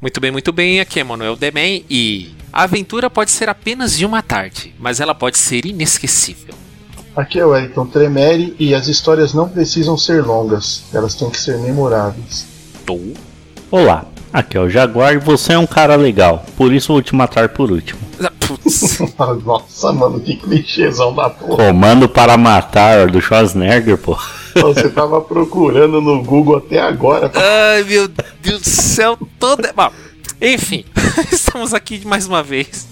Muito bem, muito bem. Aqui é Manuel Demen e a aventura pode ser apenas de uma tarde, mas ela pode ser inesquecível. Aqui é o Wellington Tremere e as histórias não precisam ser longas, elas têm que ser memoráveis. Tô. Olá, aqui é o Jaguar e você é um cara legal, por isso vou te matar por último. Putz. Nossa, mano, que clichêzão da porra. Comando para matar do Schwarzenegger, pô. Você tava procurando no Google até agora. Ai, meu Deus do céu, toda. Bom, enfim, estamos aqui mais uma vez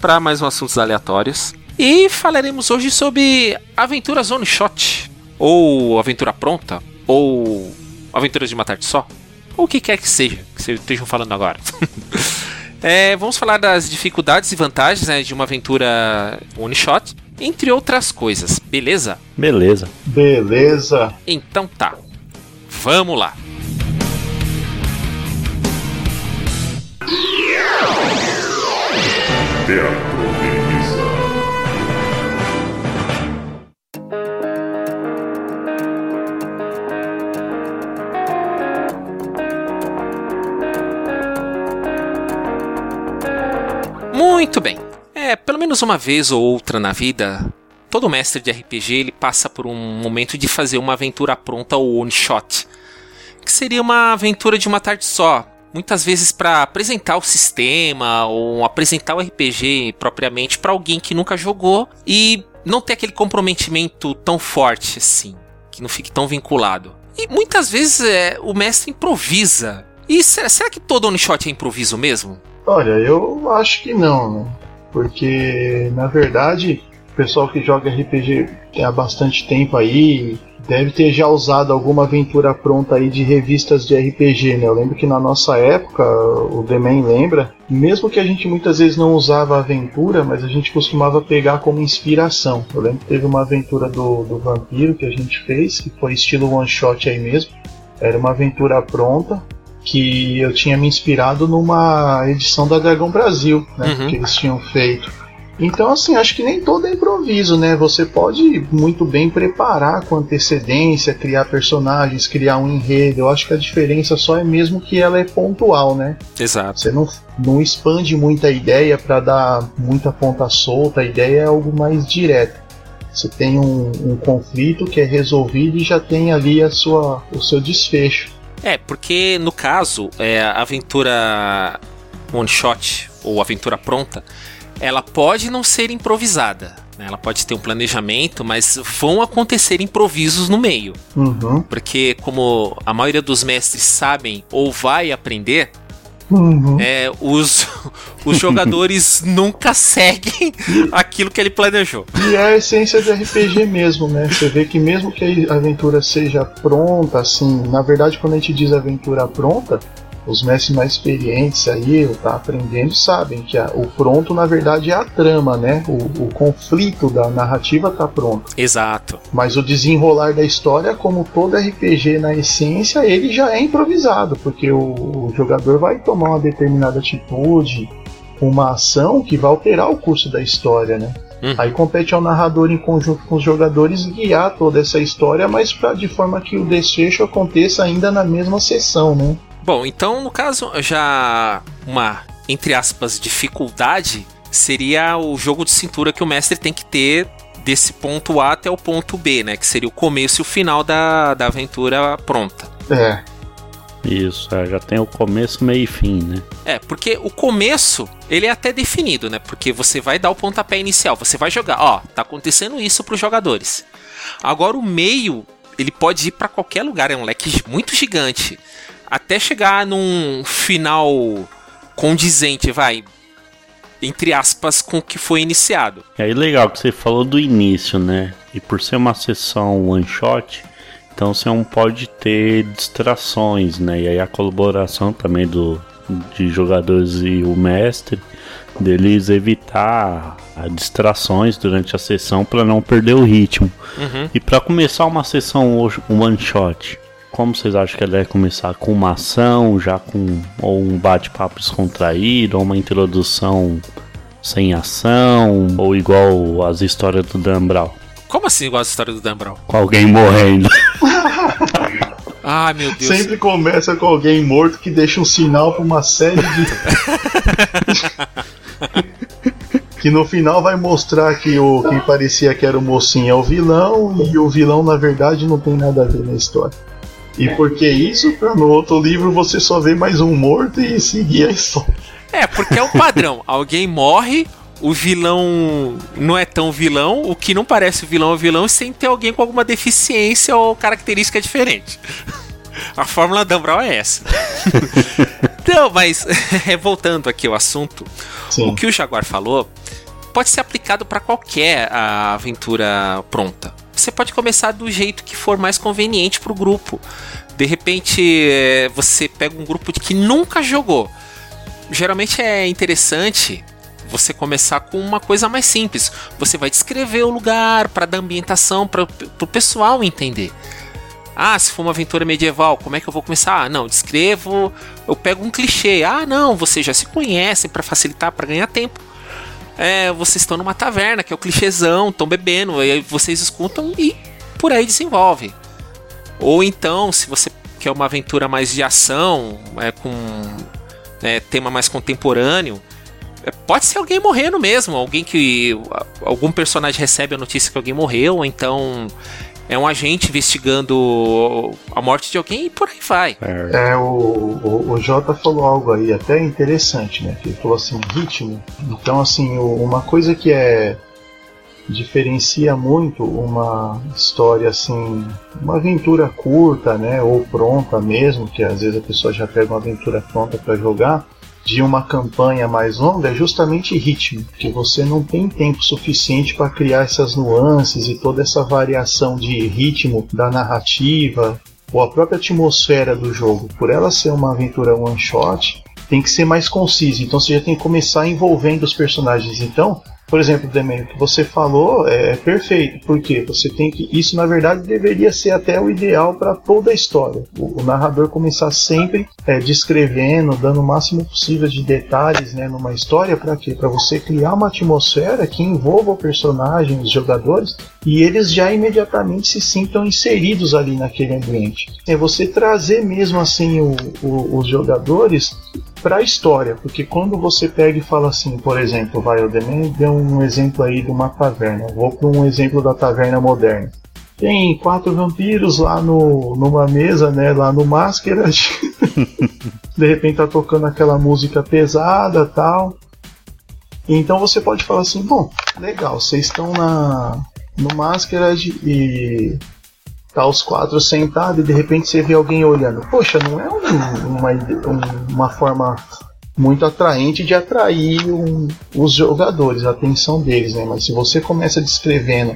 para mais um assuntos aleatórios e falaremos hoje sobre aventuras one shot ou aventura pronta ou aventuras de uma tarde só ou o que quer que seja que vocês estejam falando agora. É, vamos falar das dificuldades e vantagens né, de uma aventura one shot, entre outras coisas, beleza? Beleza. Beleza. Então tá, vamos lá. Teatro. Muito bem. Menos uma vez ou outra na vida, todo mestre de RPG ele passa por um momento de fazer uma aventura pronta ou one shot, que seria uma aventura de uma tarde só. Muitas vezes para apresentar o sistema ou apresentar o RPG propriamente para alguém que nunca jogou e não ter aquele comprometimento tão forte assim, que não fique tão vinculado. E muitas vezes é, o mestre improvisa. E será, será que todo one shot é improviso mesmo? Olha, eu acho que não, né? Porque, na verdade, o pessoal que joga RPG há bastante tempo aí deve ter já usado alguma aventura pronta aí de revistas de RPG, né? Eu lembro que na nossa época, o Demen lembra, mesmo que a gente muitas vezes não usava aventura, mas a gente costumava pegar como inspiração. Eu lembro que teve uma aventura do, do Vampiro que a gente fez, que foi estilo one shot aí mesmo. Era uma aventura pronta, que eu tinha me inspirado numa edição da Dragão Brasil, né, Uhum. que eles tinham feito. Então, assim, acho que nem todo é improviso, né? Você pode muito bem preparar com antecedência, criar personagens, criar um enredo. Eu acho que a diferença só é mesmo que ela é pontual, né? Exato. Você não, não expande muita ideia para dar muita ponta solta, a ideia é algo mais direto. Você tem um, um conflito que é resolvido e já tem ali a sua, o seu desfecho. É, porque no caso, é, a aventura one shot ou aventura pronta, ela pode não ser improvisada. né? Ela pode ter um planejamento, mas vão acontecer improvisos no meio. Uhum. Porque, como a maioria dos mestres sabem ou vai aprender, Uhum. é, os, os jogadores nunca seguem aquilo que ele planejou. E é a essência do RPG mesmo, né? Você vê que mesmo que a aventura seja pronta, assim, na verdade quando a gente diz aventura pronta, os mestres mais experientes aí, o tá aprendendo, sabem que a- o pronto na verdade é a trama, né? O, o conflito da narrativa tá pronto. Exato. Mas o desenrolar da história, como todo RPG na essência, ele já é improvisado, porque o, o jogador vai tomar uma determinada atitude, uma ação que vai alterar o curso da história, né? Uhum. Aí compete ao narrador em conjunto com os jogadores guiar toda essa história, mas pra, de forma que o desfecho aconteça ainda na mesma sessão, né? Bom, então no caso, já uma, entre aspas, dificuldade seria o jogo de cintura que o mestre tem que ter desse ponto A até o ponto B, né? Que seria o começo e o final da, da aventura pronta. É, Isso, é, já tem o começo, meio e fim, né? É, porque o começo, ele é até definido, né? Porque você vai dar o pontapé inicial, você vai jogar, ó, tá acontecendo isso pros jogadores. Agora o meio, ele pode ir pra qualquer lugar, é um leque muito gigante. Até chegar num final condizente, vai, entre aspas, com o que foi iniciado. E aí legal que você falou do início, né? E por ser uma sessão one shot, então você não pode ter distrações, né? E aí a colaboração também do, de jogadores e o mestre deles evitar distrações durante a sessão para não perder o ritmo. Uhum. E para começar uma sessão one shot, como vocês acham que ela deve começar? Com uma ação, já com ou um bate-papo descontraído, ou uma introdução sem ação, ou igual as histórias do Dan Brown? Como assim igual a história do Dan Brown? Com alguém morrendo. Ai, meu Deus. Sempre começa com alguém morto que deixa um sinal pra uma série de. que no final vai mostrar que o que parecia que era o mocinho é o vilão e o vilão na verdade não tem nada a ver na história. E por que isso? Pra no outro livro você só vê mais um morto e seguir a história. É, porque é o padrão. Alguém morre, o vilão não é tão vilão, o que não parece vilão é vilão sem ter alguém com alguma deficiência ou característica diferente. A fórmula Dan Brown é essa. então, mas voltando aqui ao assunto, Sim. o que o Jaguar falou pode ser aplicado para qualquer ah, aventura pronta. Você pode começar do jeito que for mais conveniente para o grupo. De repente, eh, você pega um grupo que nunca jogou. Geralmente é interessante você começar com uma coisa mais simples. Você vai descrever o lugar para dar ambientação para o pessoal entender. Ah, se for uma aventura medieval, como é que eu vou começar? Ah, não, descrevo, eu pego um clichê. Ah, não, vocês já se conhecem para facilitar, para ganhar tempo. É, vocês estão numa taverna, que é o clichêzão, estão bebendo, aí vocês escutam e por aí desenvolve. Ou então, se você quer uma aventura mais de ação, é, com é, tema mais contemporâneo, é, pode ser alguém morrendo mesmo, alguém que algum personagem recebe a notícia que alguém morreu, ou então é um agente investigando a morte de alguém e por aí vai. É, o, o, o Jota falou algo aí até interessante, né? Que ele falou assim, ritmo. Então, assim, o- uma coisa que é diferencia muito uma história assim, uma aventura curta, né, ou pronta mesmo, que às vezes a pessoa já pega uma aventura pronta para jogar, de uma campanha mais longa é justamente ritmo, que você não tem tempo suficiente para criar essas nuances e toda essa variação de ritmo da narrativa ou a própria atmosfera do jogo. Por ela ser uma aventura one shot, tem que ser mais conciso. Então você já tem que começar envolvendo os personagens. Então, por exemplo, Demen, o que você falou é perfeito, porque você tem que. Isso na verdade deveria ser até o ideal para toda a história. O, o narrador começar sempre é, descrevendo, dando o máximo possível de detalhes né, numa história, para quê? Para você criar uma atmosfera que envolva o personagem, os jogadores, e eles já imediatamente se sintam inseridos ali naquele ambiente. É você trazer mesmo assim o- o- os jogadores para a história, porque quando você pega e fala assim, por exemplo, vai, o Demen deu um exemplo aí de uma taverna, vou para um exemplo da taverna moderna. Tem quatro vampiros lá no, numa mesa, né, lá no Masquerade. de repente tá tocando aquela música pesada tal. Então você pode falar assim, bom, legal, vocês estão na no Masquerade e tá os quatro sentados e de repente você vê alguém olhando. Poxa, não é um- uma, um- uma forma muito atraente de atrair um- os jogadores, a atenção deles, né? Mas se você começa descrevendo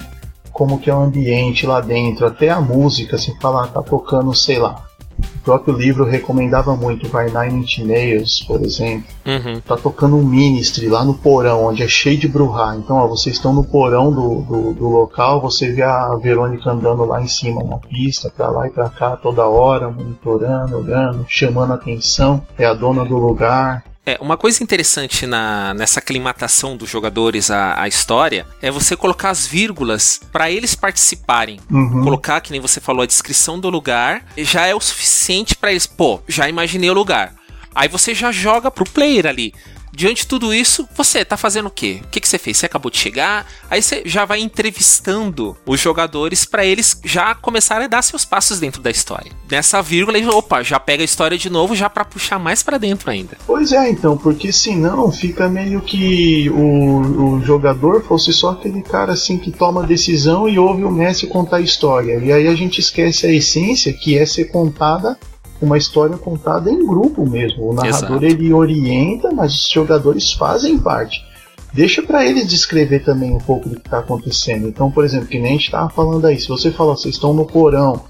como que é o ambiente lá dentro, até a música, você fala, ah, tá tocando, sei lá. O próprio livro recomendava muito, vai Nine Inch Nails, por exemplo Uhum. tá tocando um ministry lá no porão, onde é cheio de bruhá. Então, ó, vocês estão no porão do, do, do local, você vê a Verônica andando lá em cima na pista, pra lá e pra cá toda hora, monitorando, olhando, chamando a atenção. É a dona do lugar. É, uma coisa interessante na, nessa aclimatação dos jogadores à, à história é você colocar as vírgulas para eles participarem. Uhum. Colocar, que nem você falou, a descrição do lugar já é o suficiente para eles. Pô, já imaginei o lugar. Aí você já joga pro player ali. Diante de tudo isso, você tá fazendo o quê? O que, que você fez? Você acabou de chegar? Aí você já vai entrevistando os jogadores para eles já começarem a dar seus passos dentro da história. Nessa vírgula, ele, opa, já pega a história de novo já para puxar mais para dentro ainda. Pois é, então, porque senão fica meio que o, o jogador fosse só aquele cara assim que toma decisão e ouve o mestre contar a história. E aí a gente esquece a essência que é ser contada uma história contada em grupo mesmo. O narrador Exato. ele orienta, mas os jogadores fazem parte. Deixa para eles descrever também um pouco do que está acontecendo. Então, por exemplo, que nem a gente estava falando aí, se você falar, vocês estão no porão,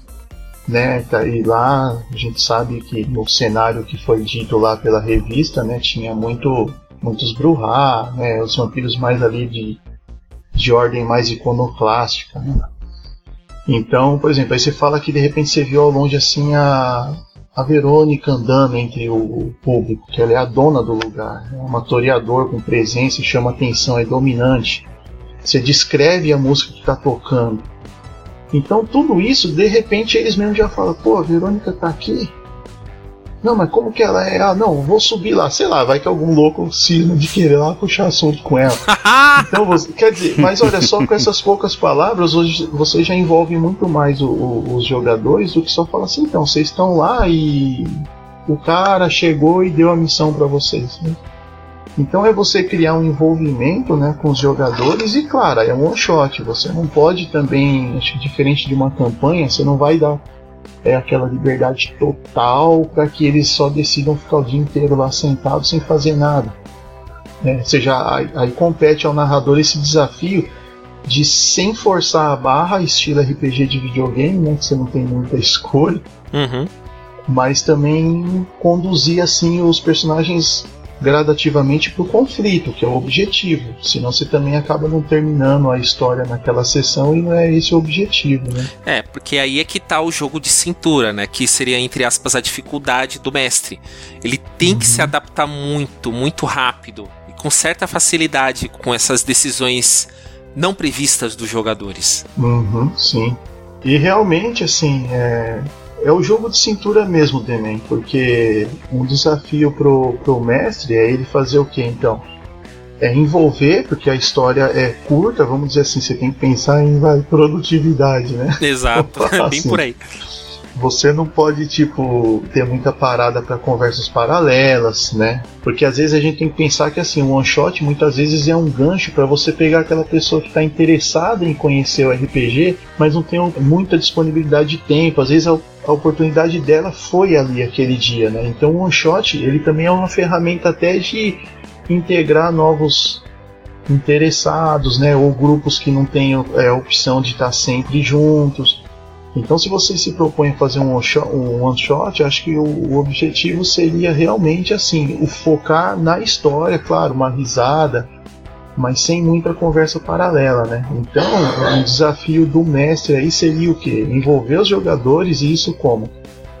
né? Tá, e lá a gente sabe que no cenário que foi dito lá pela revista, né, tinha muito muitos Bruhá, né, os vampiros mais ali de, de ordem mais iconoclástica, né? Então, por exemplo, aí você fala que de repente você viu ao longe assim a, a Verônica andando entre o, público, que ela é a dona do lugar, é uma toreador com presença, chama atenção, é dominante. Você descreve a música que está tocando. Então tudo isso, de repente, eles mesmos já falam, pô, a Verônica tá aqui. Não, mas como que ela é? Ah, não, vou subir lá, sei lá, vai que algum louco cisma de querer lá puxar assunto com ela. então, você, quer dizer, mas olha só, com essas poucas palavras, hoje você já envolve muito mais o, o, os jogadores do que só falar assim, então, vocês estão lá e o cara chegou e deu a missão para vocês. Né? Então é você criar um envolvimento né, com os jogadores e claro, é um one shot. Você não pode também, acho que diferente de uma campanha, você não vai dar é, aquela liberdade total para que eles só decidam ficar o dia inteiro lá sentados sem fazer nada. Né? Ou seja, aí, aí compete ao narrador esse desafio de sem forçar a barra, estilo RPG de videogame, né, que você não tem muita escolha, Uhum. mas também conduzir assim os personagens gradativamente para o conflito, que é o objetivo. Senão você também acaba não terminando a história naquela sessão e não é esse o objetivo, né? É, porque aí é que tá o jogo de cintura, né? Que seria, entre aspas, a dificuldade do mestre. Ele tem que se adaptar muito, muito rápido e com certa facilidade com essas decisões não previstas dos jogadores. Uhum, sim. E realmente, assim, é, é o jogo de cintura mesmo, Demen, porque um desafio pro, pro mestre é ele fazer o que então? É envolver, porque a história é curta, vamos dizer assim, você tem que pensar em vai, produtividade, né? Exato, bem Assim. por aí. Você não pode, tipo, ter muita parada para conversas paralelas, né? Porque às vezes a gente tem que pensar que, assim, o one shot muitas vezes é um gancho para você pegar aquela pessoa que está interessada em conhecer o RPG, mas não tem muita disponibilidade de tempo. Às vezes a, a oportunidade dela foi ali aquele dia, né? Então o one shot, ele também é uma ferramenta até de integrar novos interessados, né? Ou grupos que não têm é, a opção de estar sempre juntos. Então, se você se propõe a fazer um one shot, acho que o, o objetivo seria realmente assim, o focar na história, claro, uma risada, mas sem muita conversa paralela, né? Então, o desafio do mestre aí seria o que? Envolver os jogadores e isso como?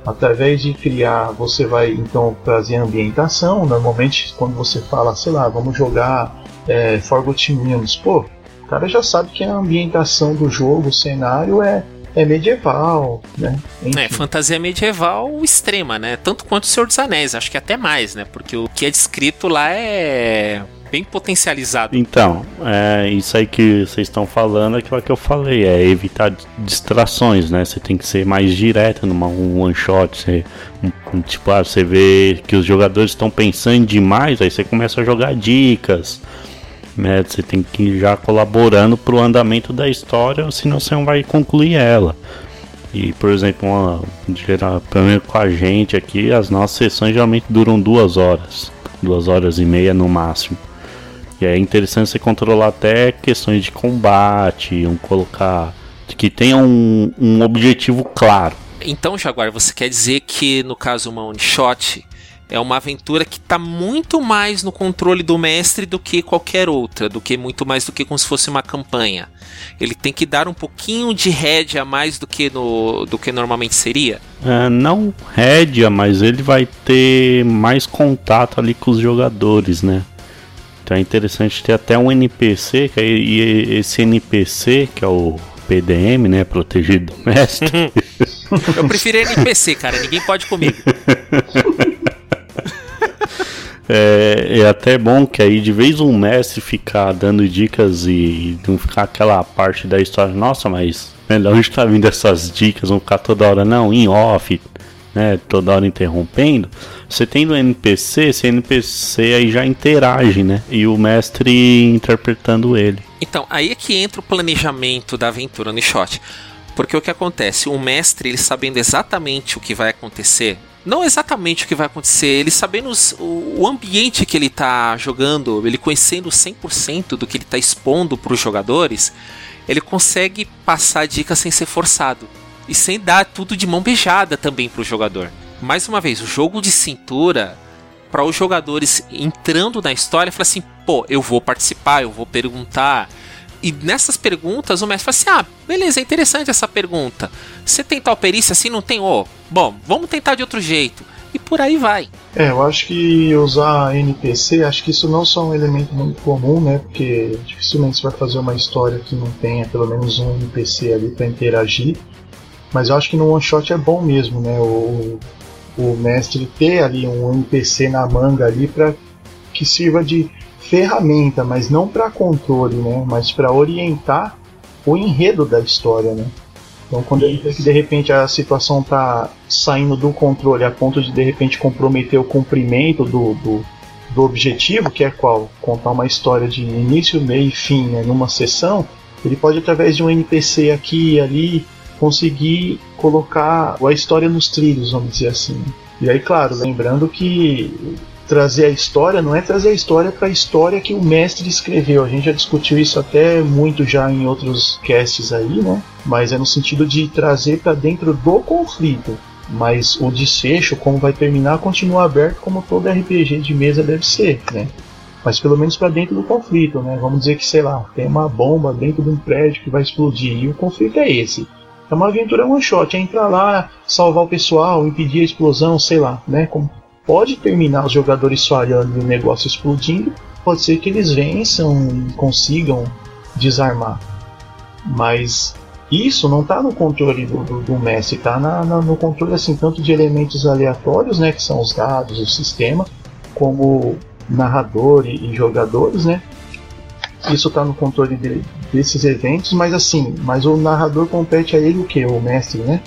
Através de criar, você vai então trazer ambientação. Normalmente, quando você fala, sei lá, vamos jogar é, Forgotten Realms, pô, o cara já sabe que a ambientação do jogo, o cenário é é medieval, né? Enfim. É, fantasia medieval extrema, né? Tanto quanto o Senhor dos Anéis, acho que até mais, né? Porque o que é descrito lá é bem potencializado. Então, é, isso aí que vocês estão falando é aquilo que eu falei, é evitar distrações, né? Você tem que ser mais direto numa um one shot, você, um- um, tipo, ah, você vê que os jogadores estão pensando demais, aí você começa a jogar dicas, né? Você tem que ir já colaborando pro andamento da história, senão você não vai concluir ela. E, por exemplo, uma, geral, pelo menos com a gente aqui, as nossas sessões geralmente duram duas horas, duas horas e meia no máximo. E é interessante você controlar até questões de combate, um colocar que tenha um, um objetivo claro. Então, Jaguar, você quer dizer que no caso uma one shot é uma aventura que está muito mais no controle do mestre do que qualquer outra, do que muito mais do que como se fosse uma campanha. Ele tem que dar um pouquinho de rédea a mais do que no do que normalmente seria. É, não rédea, mas ele vai ter mais contato ali com os jogadores, né? Então é interessante ter até um NPC, que aí, e esse NPC, que é o PDM, né? Protegido do mestre. Eu prefiro NPC, cara, ninguém pode comigo. É, é até bom que aí de vez um mestre ficar dando dicas e não ficar aquela parte da história, nossa, mas né, de onde tá vindo essas dicas? Vão ficar toda hora, não, em off, né? Toda hora interrompendo. Você tendo NPC, esse NPC aí já interage, né? E o mestre interpretando ele. Então, aí é que entra o planejamento da aventura no shot. Porque o que acontece? O mestre, ele sabendo exatamente o que vai acontecer, não exatamente o que vai acontecer, ele sabendo os- o, o ambiente que ele está jogando, ele conhecendo 100% do que ele está expondo para os jogadores, ele consegue passar dicas sem ser forçado. e sem dar tudo de mão beijada também pro jogador. Mais uma vez, o jogo de cintura para os jogadores entrando na história, falar assim, pô, eu vou participar, eu vou perguntar. E nessas perguntas o mestre fala assim: ah, beleza, é interessante essa pergunta. Você tem tal perícia assim? Não tem? Oh, bom, vamos tentar de outro jeito. E por aí vai. É, eu acho que usar NPC, acho que isso não só é um elemento muito comum, né? Porque dificilmente você vai fazer uma história que não tenha pelo menos um NPC ali para interagir. Mas eu acho que no one shot é bom mesmo, né? O, o mestre ter ali um NPC na manga ali para que sirva de ferramenta, mas não para controle, né? Mas para orientar o enredo da história, né? Então, quando ele vê que de repente a situação tá saindo do controle a ponto de de repente comprometer o cumprimento do, do, do objetivo, que é qual? Contar uma história de início, meio e fim né, numa sessão, ele pode, através de um NPC aqui e ali, conseguir colocar a história nos trilhos, vamos dizer assim. E aí, claro, lembrando que trazer a história não é trazer a história para a história que o mestre escreveu. A gente já discutiu isso até muito já em outros casts aí, né? Mas é no sentido de trazer para dentro do conflito. Mas o desfecho, como vai terminar, continua aberto como todo RPG de mesa deve ser, né? Mas pelo menos para dentro do conflito, né? Vamos dizer que, sei lá, tem uma bomba dentro de um prédio que vai explodir e o conflito é esse. É uma aventura one shot, é entrar lá, salvar o pessoal, impedir a explosão, sei lá, né? Como pode terminar os jogadores falhando e o negócio explodindo, pode ser que eles vençam e consigam desarmar. Mas isso não está no controle do, do, do mestre, está no controle assim tanto de elementos aleatórios, né, que são os dados, o sistema, como narrador e, e jogadores, né? Isso está no controle de, desses eventos, mas assim, mas o narrador compete a ele o que? O mestre, né?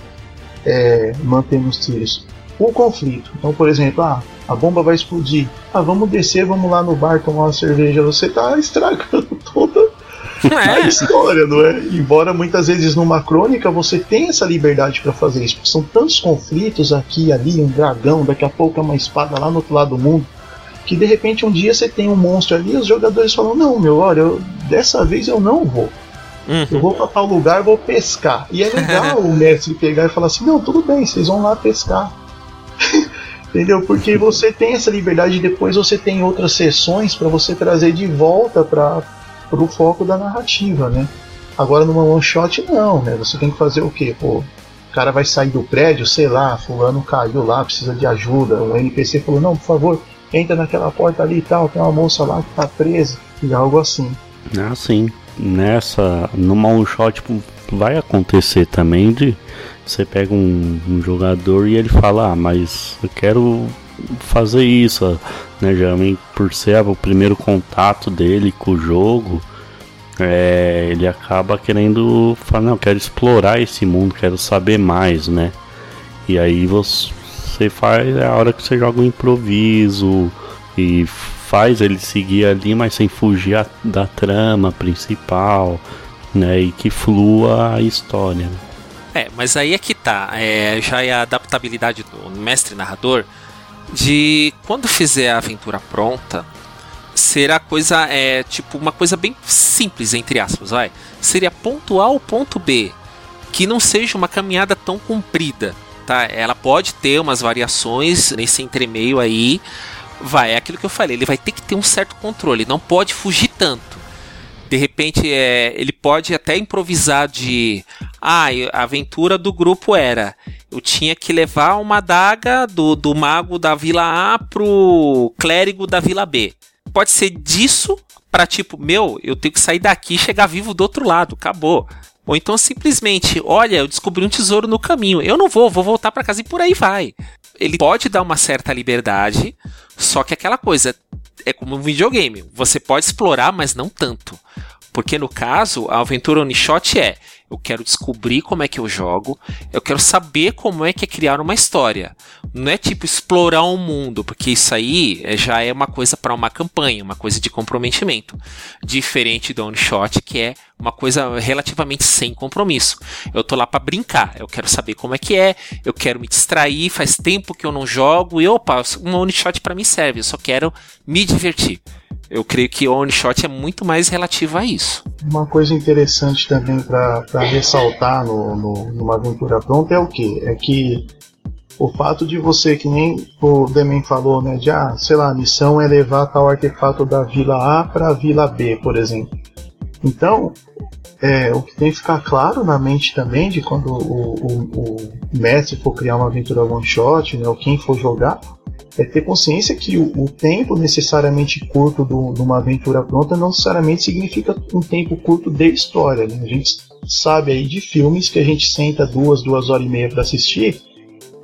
É, mantendo os tiros o conflito. Então, por exemplo, ah, a bomba vai explodir. Ah, vamos descer, vamos lá no bar tomar uma cerveja. Você está estragando toda a é. história, não é? Embora muitas vezes numa crônica você tenha essa liberdade para fazer isso, porque são tantos conflitos aqui e ali, um dragão, daqui a pouco é uma espada lá no outro lado do mundo, que de repente um dia você tem um monstro ali e os jogadores falam: Não, meu, olha, eu, dessa vez eu não vou. Uhum. Eu vou para tal lugar, vou pescar. E é legal o mestre pegar e falar assim: Não, tudo bem, vocês vão lá pescar. Entendeu? Porque você tem essa liberdade e depois você tem outras sessões para você trazer de volta para o foco da narrativa, né? Agora numa one shot não, né? Você tem que fazer o quê? Pô, o cara vai sair do prédio, sei lá, fulano caiu lá, precisa de ajuda. O NPC falou, não, por favor, entra naquela porta ali e tal, tem uma moça lá que tá presa, e algo assim. Ah, sim. Nessa, numa one shot tipo, vai acontecer também de você pega um, um, jogador e ele fala, ah, mas eu quero fazer isso, né? Geralmente por ser o primeiro contato dele com o jogo, é, ele acaba querendo falar, não, quero explorar esse mundo, quero saber mais, né? E aí você faz é a hora que você joga o um improviso e faz ele seguir ali, mas sem fugir a, da trama principal, né? E que flua a história. Né? É, mas aí é que tá. É, já é a adaptabilidade do mestre narrador de quando fizer a aventura pronta, será coisa é tipo uma coisa bem simples entre aspas, vai. Seria ponto A ou ponto B, que não seja uma caminhada tão comprida, tá? Ela pode ter umas variações nesse entremeio aí. Vai, é aquilo que eu falei, ele vai ter que ter um certo controle, não pode fugir tanto de repente é, ele pode até improvisar de ah, a aventura do grupo era eu tinha que levar uma adaga do, do mago da vila A pro clérigo da vila B. Pode ser disso para tipo, meu, eu tenho que sair daqui e chegar vivo do outro lado, acabou. Ou então simplesmente, olha, eu descobri um tesouro no caminho, eu não vou, vou voltar para casa e por aí vai. Ele pode dar uma certa liberdade, só que aquela coisa, é como um videogame. Você pode explorar, mas não tanto. Porque no caso, a aventura One é: eu quero descobrir como é que eu jogo, eu quero saber como é que é criar uma história. Não é tipo explorar um mundo, porque isso aí é, já é uma coisa para uma campanha, uma coisa de comprometimento. Diferente do One Shot, que é uma coisa relativamente sem compromisso. Eu tô lá para brincar, eu quero saber como é que é, eu quero me distrair, faz tempo que eu não jogo e opa, uma One Shot para mim serve, eu só quero me divertir. Eu creio que o one shot é muito mais relativo a isso. Uma coisa interessante também para ressaltar no, no, numa aventura pronta é o que? É que o fato de você, que nem o Demen falou, né, de ah, sei lá, a missão é levar tal artefato da vila A para a vila B, por exemplo. Então, é, o que tem que ficar claro na mente também de quando o, o, o mestre for criar uma aventura one shot, né, ou quem for jogar, é ter consciência que o, o tempo necessariamente curto do, de uma aventura pronta não necessariamente significa um tempo curto de história. Né? A gente sabe aí de filmes que a gente senta duas, duas horas e meia para assistir,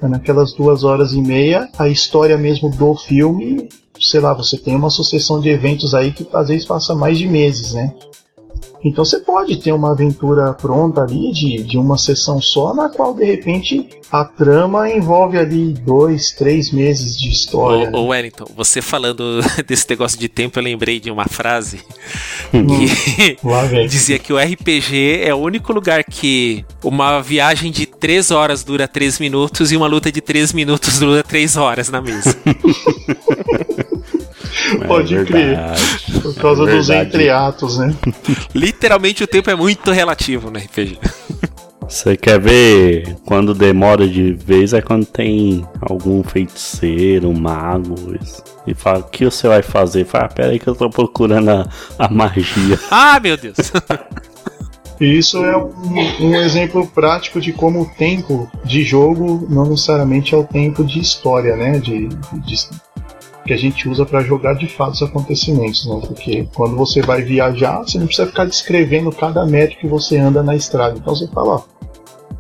naquelas duas horas e meia a história mesmo do filme, sei lá, você tem uma sucessão de eventos aí que às vezes passa mais de meses, né? Então você pode ter uma aventura pronta ali de, de uma sessão só, na qual de repente a trama envolve ali dois, três meses de história. Ô, né? ô Wellington, você falando desse negócio de tempo, eu lembrei de uma frase Hum, que dizia que o RPG é o único lugar que uma viagem de três horas dura três minutos e uma luta de três minutos dura três horas na mesa. Pode É crer. Por causa É dos entreatos, né? Literalmente o tempo é muito relativo no RPG. Você quer ver quando demora de vez é quando tem algum feiticeiro, mago isso. e fala: O que você vai fazer? Fala: ah, Pera aí que eu tô procurando a, a magia. Ah, meu Deus! Isso é um, um exemplo prático de como o tempo de jogo não necessariamente é o tempo de história, né? De, de- que a gente usa para jogar de fato os acontecimentos, né? Porque quando você vai viajar, você não precisa ficar descrevendo cada metro que você anda na estrada. Então você fala, ó,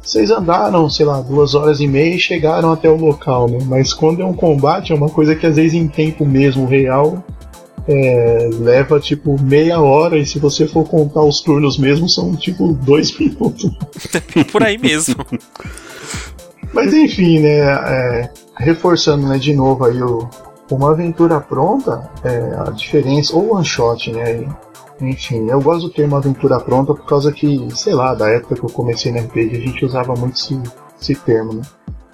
vocês andaram, sei lá, duas horas e meia e chegaram até o local, né? Mas quando é um combate, é uma coisa que às vezes em tempo mesmo real é, leva tipo meia hora e se você for contar os turnos mesmo são tipo dois minutos. Por aí mesmo. Mas enfim, né? é, reforçando né, de novo aí o, uma aventura pronta, é, a diferença, ou one shot, né? Enfim, eu gosto do termo aventura pronta por causa que, sei lá, da época que eu comecei no RPG a gente usava muito esse, esse termo, né?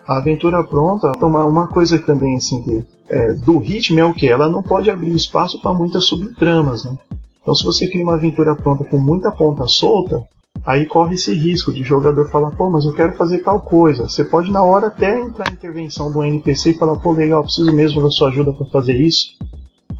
A aventura pronta, uma, uma coisa também assim que é, do ritmo é o que? Ela não pode abrir espaço para muitas subtramas, né? Então se você cria uma aventura pronta com muita ponta solta, aí corre esse risco de jogador falar, pô, mas eu quero fazer tal coisa. Você pode na hora até entrar em intervenção do NPC e falar, pô, legal, preciso mesmo da sua ajuda para fazer isso.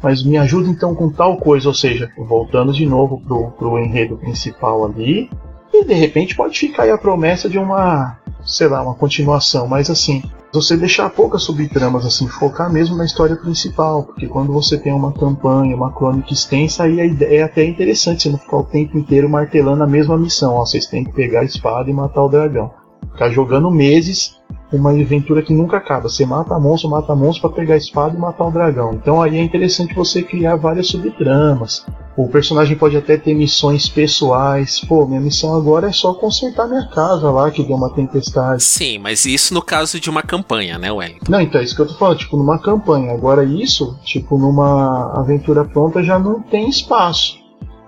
Mas me ajuda então com tal coisa, ou seja, voltando de novo pro, pro enredo principal ali. E de repente pode ficar aí a promessa de uma, sei lá, uma continuação, mas assim, você deixar poucas subtramas, assim, focar mesmo na história principal, porque quando você tem uma campanha, uma crônica extensa, aí a ideia é até interessante você não ficar o tempo inteiro martelando a mesma missão, ó, vocês têm que pegar a espada e matar o dragão. Ficar jogando meses uma aventura que nunca acaba. Você mata monstro, mata monstro para pegar a espada e matar o dragão. Então aí é interessante você criar várias subtramas. O personagem pode até ter missões pessoais. Pô, minha missão agora é só consertar minha casa lá que deu uma tempestade. Sim, mas isso no caso de uma campanha, né, Wellington? Não, então é isso que eu tô falando, tipo, numa campanha. Agora isso, tipo, numa aventura pronta já não tem espaço.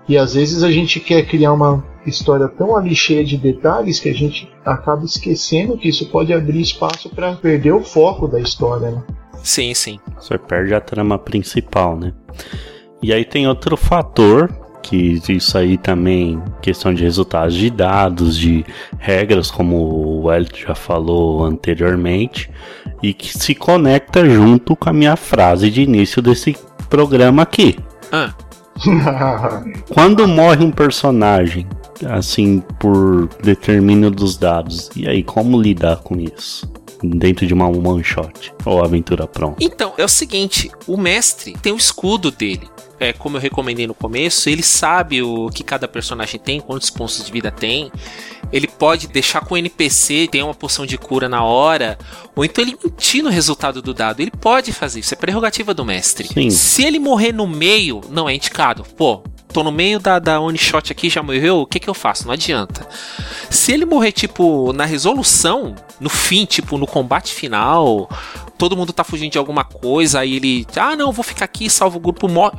E às vezes a gente quer criar uma história tão ali cheia de detalhes que a gente acaba esquecendo que isso pode abrir espaço para perder o foco da história, né? Sim, sim. Você perde a trama principal, né? E aí tem outro fator, que isso aí também, questão de resultados de dados, de regras, como o Elton já falou anteriormente, e que se conecta junto com a minha frase de início desse programa aqui. Ah, Quando morre um personagem, assim, por determínio dos dados, e aí, como lidar com isso? Dentro de uma one shot ou aventura pronta. Então, é o seguinte, o mestre tem o escudo dele. É, como eu recomendei no começo, ele sabe o que cada personagem tem, quantos pontos de vida tem. Ele pode deixar com o NPC, tem uma poção de cura na hora, ou então ele mentir no resultado do dado. Ele pode fazer isso, é prerrogativa do mestre. Sim. Se ele morrer no meio, não é indicado. Pô, tô no meio da, da one shot aqui, já morreu, o que que eu faço? Não adianta. Se ele morrer, tipo, na resolução, no fim, tipo, no combate final, todo mundo tá fugindo de alguma coisa, aí ele, ah, não, vou ficar aqui, salvo o grupo, morre.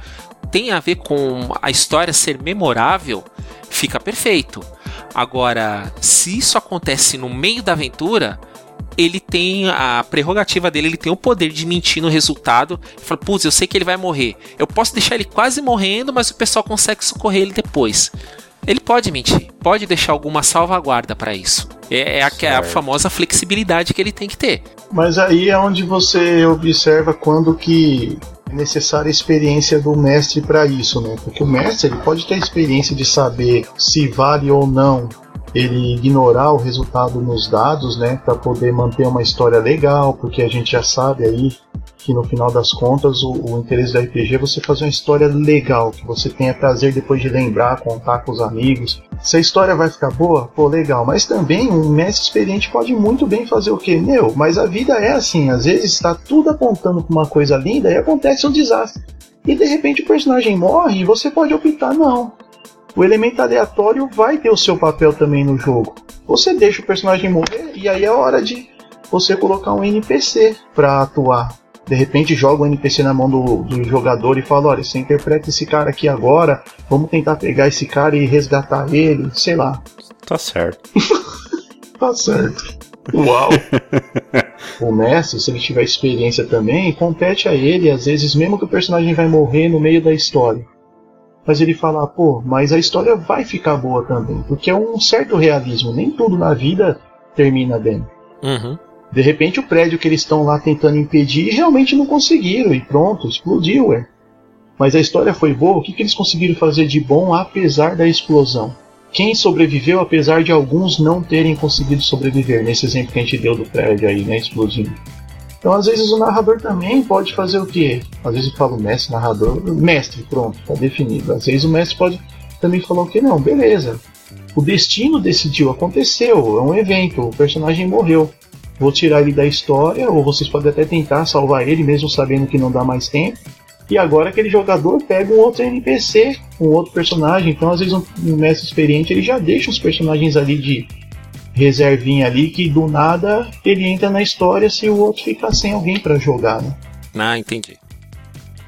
Tem a ver com a história ser memorável, fica perfeito. Agora, se isso acontece no meio da aventura, ele tem a prerrogativa dele, ele tem o poder de mentir no resultado. Fala, putz, eu sei que ele vai morrer. Eu posso deixar ele quase morrendo, mas o pessoal consegue socorrer ele depois. Ele pode mentir, pode deixar alguma salvaguarda para isso. É, é, a, é a famosa flexibilidade que ele tem que ter. Mas aí é onde você observa quando que é necessária a experiência do mestre para isso, né? Porque o mestre ele pode ter a experiência de saber se vale ou não ele ignorar o resultado nos dados, né, para poder manter uma história legal, porque a gente já sabe aí que no final das contas o, o, interesse do RPG é você fazer uma história legal, que você tenha prazer depois de lembrar, contar com os amigos. Se a história vai ficar boa, pô, legal. Mas também um mestre experiente pode muito bem fazer o quê? Meu, mas a vida é assim, às vezes está tudo apontando para uma coisa linda e acontece um desastre. E de repente o personagem morre e você pode optar, não, o elemento aleatório vai ter o seu papel também no jogo. Você deixa o personagem morrer e aí é hora de você colocar um NPC para atuar. De repente joga o um NPC na mão do, do, jogador e fala, olha, você interpreta esse cara aqui agora, vamos tentar pegar esse cara e resgatar ele, sei lá. Tá certo. tá certo. Uau! o mestre, se ele tiver experiência também, compete a ele, às vezes, mesmo que o personagem vai morrer no meio da história mas ele fala, pô, mas a história vai ficar boa também, porque é um certo realismo, nem tudo na vida termina bem. Uhum. De repente o prédio que eles estão lá tentando impedir realmente não conseguiram e pronto, explodiu, ué. Mas a história foi boa, o que, que eles conseguiram fazer de bom apesar da explosão? Quem sobreviveu apesar de alguns não terem conseguido sobreviver, nesse exemplo que a gente deu do prédio aí, né, explodindo. Então, às vezes, o narrador também pode fazer o quê? Às vezes eu falo mestre, narrador, mestre, pronto, está definido. Às vezes o mestre pode também falar o que? Não, beleza. O destino decidiu, aconteceu, é um evento, o personagem morreu. Vou tirar ele da história, ou vocês podem até tentar salvar ele, mesmo sabendo que não dá mais tempo. E agora aquele jogador pega um outro NPC, um outro personagem. Então, às vezes, um, um mestre experiente ele já deixa os personagens ali de reservinha ali que do nada ele entra na história se o outro ficar sem alguém para jogar, né? Ah, entendi.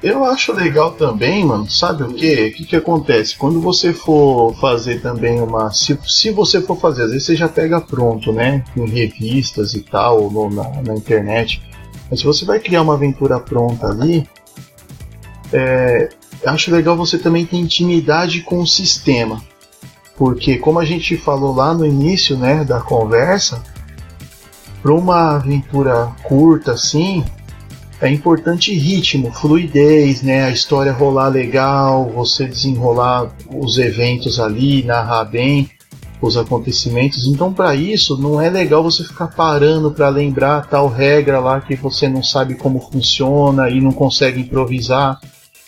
Eu acho legal também, mano, sabe o que? O que, que acontece? Quando você for fazer também uma. Se, se você for fazer, às vezes você já pega pronto, né? Em revistas e tal, ou na, na internet. Mas se você vai criar uma aventura pronta ali, é, acho legal você também ter intimidade com o sistema. Porque, como a gente falou lá no início né, da conversa, para uma aventura curta assim, é importante ritmo, fluidez, né? A história rolar legal, você desenrolar os eventos ali, narrar bem os acontecimentos. Então, para isso, não é legal você ficar parando para lembrar tal regra lá que você não sabe como funciona e não consegue improvisar.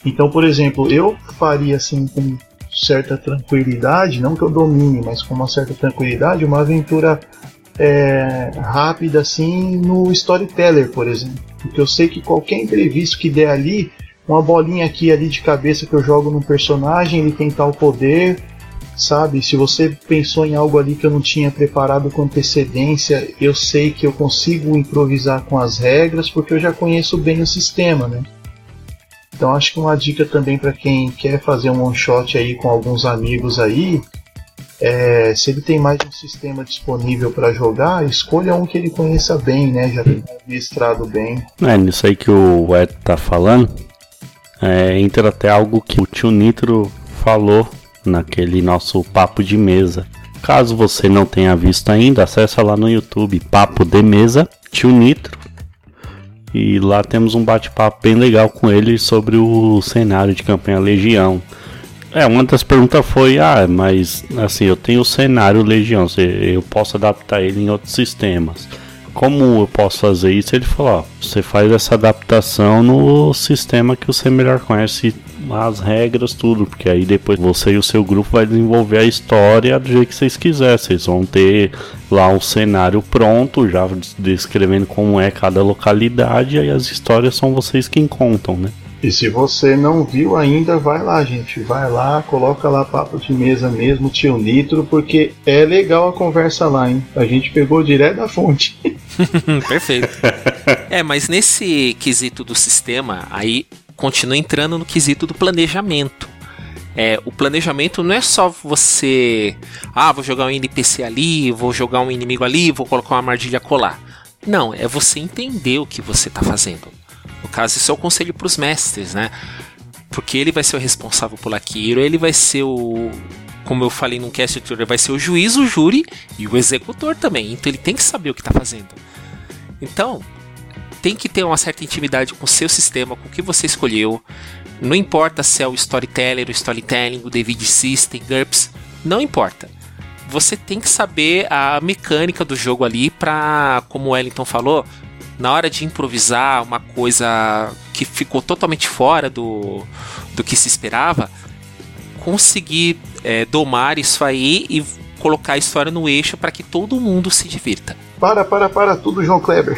Então, por exemplo, eu faria assim com certa tranquilidade, não que eu domine, mas com uma certa tranquilidade, uma aventura é, rápida assim no Storyteller, por exemplo. Porque eu sei que qualquer imprevisto que der ali, uma bolinha aqui ali de cabeça que eu jogo num personagem, ele tem tal poder, sabe? Se você pensou em algo ali que eu não tinha preparado com antecedência, eu sei que eu consigo improvisar com as regras porque eu já conheço bem o sistema, né? Então acho que uma dica também para quem quer fazer um one shot aí com alguns amigos aí, é, se ele tem mais de um sistema disponível para jogar, escolha um que ele conheça bem, né? Já tem administrado bem. É, nisso aí que o Ed tá falando, é, entra até algo que o tio Nitro falou naquele nosso papo de mesa. Caso você não tenha visto ainda, acessa lá no YouTube Papo de Mesa, tio Nitro, e lá temos um bate-papo bem legal com ele sobre o cenário de campanha Legião. É, uma das perguntas foi: ah, mas assim, eu tenho o cenário Legião, eu posso adaptar ele em outros sistemas. Como eu posso fazer isso? Ele falou: ó, você faz essa adaptação no sistema que você melhor conhece as regras, tudo, porque aí depois você e o seu grupo vai desenvolver a história do jeito que vocês quiserem. Vocês vão ter lá um cenário pronto, já descrevendo como é cada localidade, e aí as histórias são vocês quem contam, né? E se você não viu ainda, vai lá, gente. Vai lá, coloca lá papo de mesa mesmo, tio Nitro, porque é legal a conversa lá, hein? A gente pegou direto da fonte. Perfeito. É, mas nesse quesito do sistema, aí continua entrando no quesito do planejamento. É, o planejamento não é só você, ah, vou jogar um NPC ali, vou jogar um inimigo ali, vou colocar uma armadilha colar. Não, é você entender o que você está fazendo. No caso, isso é o conselho para os mestres, né? Porque ele vai ser o responsável por aquilo, ele vai ser o. Como eu falei num cast anterior, vai ser o juiz, o júri e o executor também. Então ele tem que saber o que está fazendo. Então, tem que ter uma certa intimidade com o seu sistema, com o que você escolheu. Não importa se é o storyteller, o storytelling, o David System, GURPS, não importa. Você tem que saber a mecânica do jogo ali para, como o Wellington falou, na hora de improvisar uma coisa que ficou totalmente fora do, do que se esperava, conseguir é, domar isso aí e colocar a história no eixo para que todo mundo se divirta. Para, para, para tudo, João Kleber.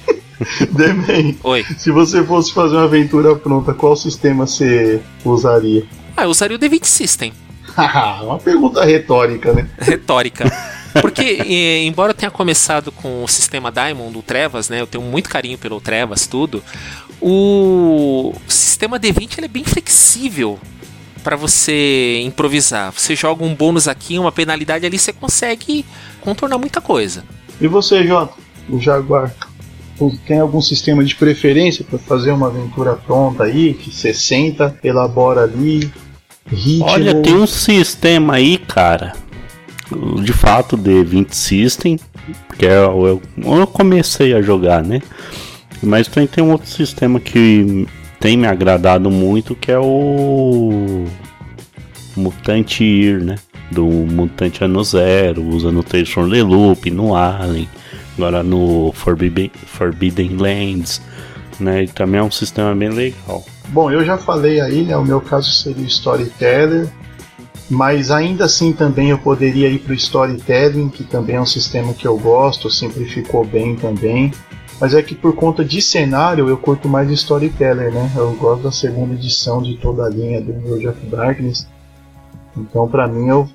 Demen, Oi. se você fosse fazer uma aventura pronta, qual sistema você usaria? Ah, eu usaria o D20 System. uma pergunta retórica, né? Retórica. Porque, eh, embora eu tenha começado com o sistema Diamond, do Trevas, né? Eu tenho muito carinho pelo Trevas, tudo. O sistema D20 ele é bem flexível para você improvisar. Você joga um bônus aqui, uma penalidade ali, você consegue contornar muita coisa. E você, Jota? O Jaguar? Tem algum sistema de preferência para fazer uma aventura pronta aí? Que você senta, elabora ali, ritmo. Olha, tem um sistema aí, cara. De fato, de 20 System. Que é, eu, eu comecei a jogar, né? Mas também tem um outro sistema que tem me agradado muito, que é o Mutante Ir, né? Do Mutante Ano Zero, usa no Tales Leloop, no Alien, agora no Forbidden, Forbidden Lands, né? E também é um sistema bem legal. Bom, eu já falei aí, né? O meu caso seria Storyteller. Mas ainda assim também eu poderia ir para o Storytelling, que também é um sistema que eu gosto, simplificou bem também. Mas é que por conta de cenário eu curto mais Storyteller, né? Eu gosto da segunda edição de toda a linha do World of Darkness. Então para mim eu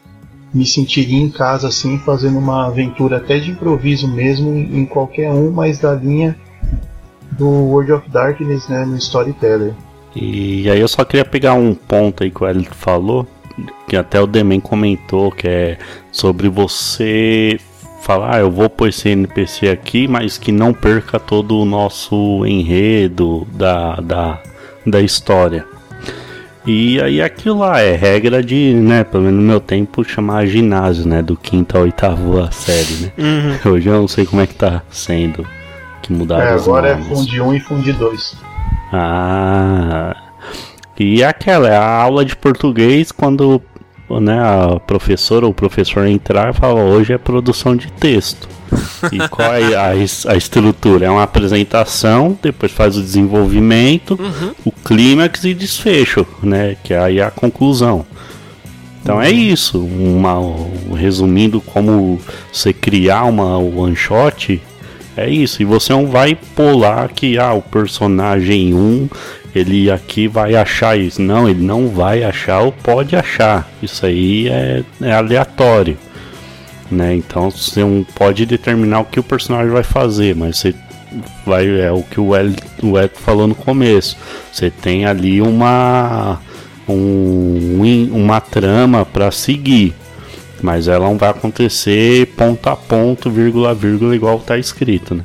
me sentiria em casa assim, fazendo uma aventura até de improviso mesmo em qualquer um, mas da linha do World of Darkness, né, no Storyteller. E aí eu só queria pegar um ponto aí que o Elito falou, que até o Demen comentou, que é sobre você falar, ah, eu vou pôr esse NPC aqui, mas que não perca todo o nosso enredo da, da, da história. E aí aquilo lá é regra de, né, pelo menos no meu tempo, chamar ginásio, né, do quinto ao oitavo a série, né. Hoje eu não sei como é que tá sendo, que mudaram É, os agora é. Fundi 1 e Fundi 2. Ah. E aquela, é a aula de português quando né, a professora ou o professor entrar e fala, hoje é produção de texto. E qual é a, a estrutura? É uma apresentação, depois faz o desenvolvimento, o clímax e desfecho, né? Que aí é a conclusão. Então é isso, uma, um- resumindo como você criar uma one shot, é isso. E você não vai pular que ah, o personagem 1 ele aqui vai achar isso. Não, ele não vai achar ou pode achar. Isso aí é, é aleatório. Né? Então você não pode determinar o que o personagem vai fazer, mas você vai. É o que o El falou no começo. Você tem ali uma. Um, uma trama para seguir. Mas ela não vai acontecer ponto a ponto, vírgula a vírgula, igual tá escrito, né?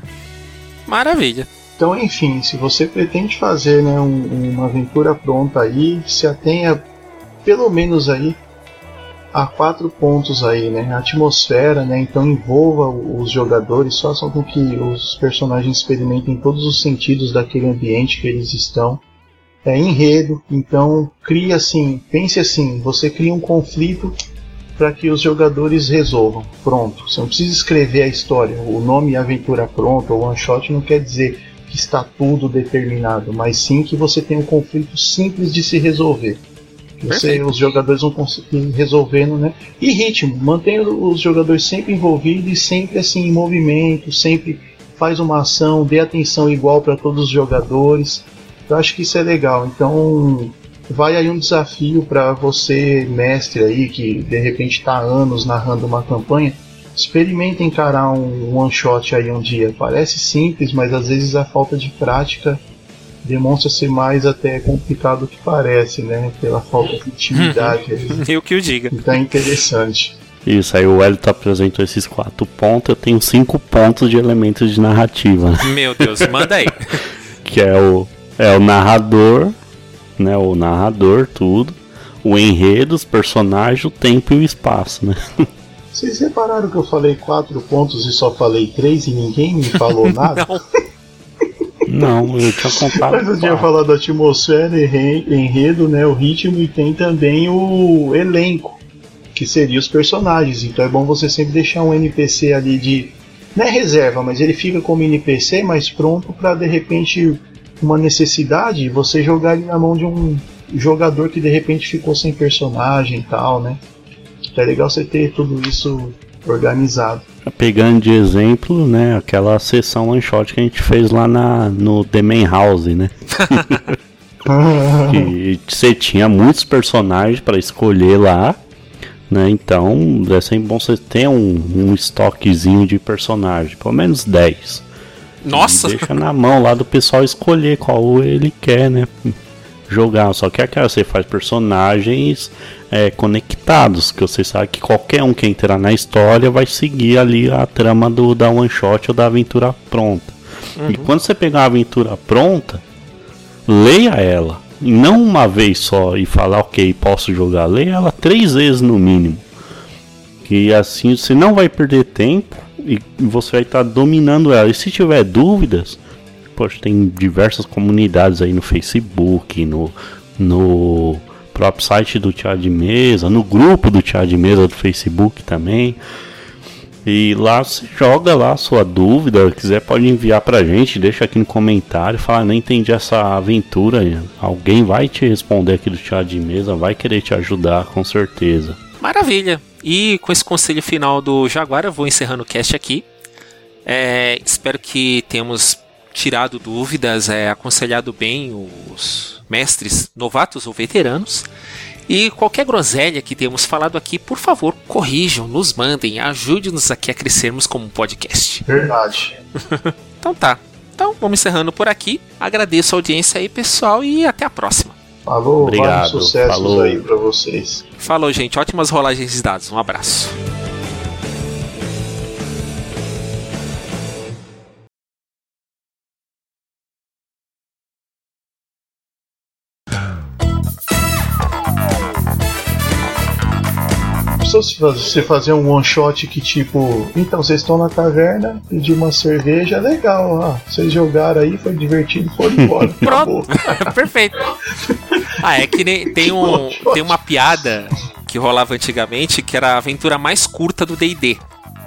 Maravilha. Então, enfim, se você pretende fazer né, um- uma aventura pronta aí, se atenha pelo menos aí a quatro pontos aí, né? A atmosfera, né? Então envolva os jogadores, façam com que os personagens experimentem todos os sentidos daquele ambiente que eles estão. É enredo, então cria assim, pense assim, você cria um conflito para que os jogadores resolvam. Pronto. Você não precisa escrever a história. O nome Aventura Pronta ou One Shot não quer dizer que está tudo determinado, mas sim que você tem um conflito simples de se resolver. Você, os jogadores vão conseguir resolvendo, né? E ritmo, mantenha os jogadores sempre envolvidos e sempre assim em movimento, sempre faz uma ação, dê atenção igual para todos os jogadores. Eu acho que isso é legal. Então, vai aí um desafio para você, mestre aí, que de repente está há anos narrando uma campanha. Experimenta encarar um one shot aí um dia. Parece simples, mas às vezes a falta de prática demonstra ser mais até complicado do que parece, né? Pela falta de intimidade. aí. Eu que o diga. Então é interessante. Isso, aí o Elito apresentou esses quatro pontos, eu tenho cinco pontos de elementos de narrativa, né? Meu Deus, manda aí. que é o, é o narrador, né? O narrador, tudo. O enredo, os personagens, o tempo e o espaço, né? Vocês repararam que eu falei quatro pontos e só falei três e ninguém me falou nada? Não. Não, eu tinha contado. Mas eu tinha falado da atmosfera, enre- enredo, né, o ritmo e tem também o elenco, que seria os personagens. Então é bom você sempre deixar um NPC ali de não é reserva, mas ele fica como NPC, mas pronto para de repente uma necessidade você jogar ele na mão de um jogador que de repente ficou sem personagem e tal, né? É legal você ter tudo isso organizado. Pegando de exemplo, né, aquela sessão one shot que a gente fez lá na, no The Man House, né? que você tinha muitos personagens para escolher lá, né? Então é sempre bom você ter um, um estoquezinho de personagem, pelo menos 10. Nossa! E deixa na mão lá do pessoal escolher qual ele quer, né? Jogar. Só que aquela você faz personagens é, conectados, que você sabe que qualquer um que entrar na história vai seguir ali a trama do, da one shot ou da aventura pronta. E quando você pegar a aventura pronta, leia ela. E não uma vez só e falar, ok, posso jogar. Leia ela três vezes no mínimo. Que assim você não vai perder tempo e você vai estar dominando ela. E se tiver dúvidas, poxa, tem diversas comunidades aí no Facebook, no, no próprio site do Teatro de Mesa, no grupo do Teatro de Mesa do Facebook também. E lá você joga lá a sua dúvida, quiser pode enviar pra gente, deixa aqui no comentário, fala, não entendi essa aventura, alguém vai te responder aqui do Teatro de Mesa, vai querer te ajudar com certeza. Maravilha! E com esse conselho final do Jaguar, eu vou encerrando o cast aqui. É, espero que tenhamos tirado dúvidas, é, aconselhado bem os mestres novatos ou veteranos. E qualquer groselha que tenhamos falado aqui, por favor, corrijam, nos mandem, ajude-nos aqui a crescermos como um podcast. Verdade. Então tá. Então vamos encerrando por aqui. Agradeço a audiência aí, pessoal, e até a próxima. Falou, Obrigado, vários sucessos falou. aí pra vocês. Falou, gente. Ótimas rolagens de dados. Um abraço. Se você fazer um one shot que tipo, então vocês estão na taverna, pedir uma cerveja, legal, ah, vocês jogaram aí, foi divertido, foram embora. Pronto. Perfeito. Ah, é que nem, tem, um, tem uma piada que rolava antigamente que era a aventura mais curta do D&D.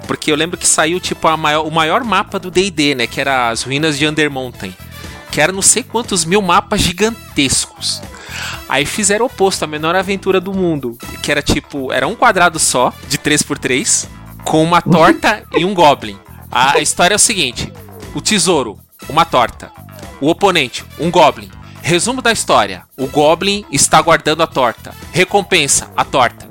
Porque eu lembro que saiu tipo maior- o maior mapa do D&D, né? Que era as ruínas de Undermountain. Que era não sei quantos mil mapas gigantescos. Aí fizeram o oposto, a menor aventura do mundo. Que era tipo, era um quadrado só, de 3x3, com uma torta e um goblin. A história é o seguinte: o tesouro, uma torta. O oponente, um goblin. Resumo da história: o goblin está guardando a torta. Recompensa: a torta.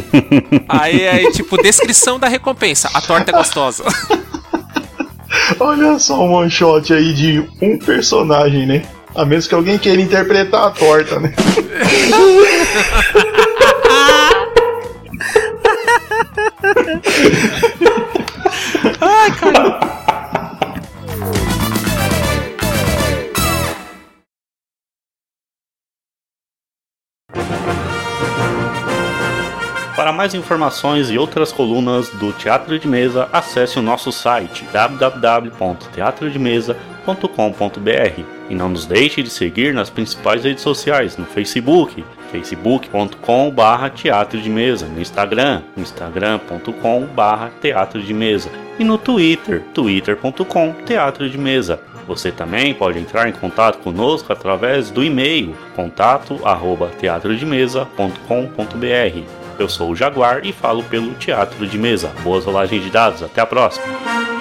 aí, aí, tipo, descrição da recompensa: a torta é gostosa. Olha só um one shot aí de um personagem, né? A menos que alguém queira interpretar a torta, né? Ai, cara. Para mais informações e outras colunas do Teatro de Mesa, acesse o nosso site www.teatrodemesa.com.br e não nos deixe de seguir nas principais redes sociais, no Facebook, facebook.com.br teatro de mesa, no Instagram, instagram.com.br teatro de mesa e no Twitter, twitter.com teatro de mesa. Você também pode entrar em contato conosco através do e-mail contato@teatrodemesa.com.br. Eu sou o Jaguar e falo pelo Teatro de Mesa. Boas rolagens de dados, até a próxima!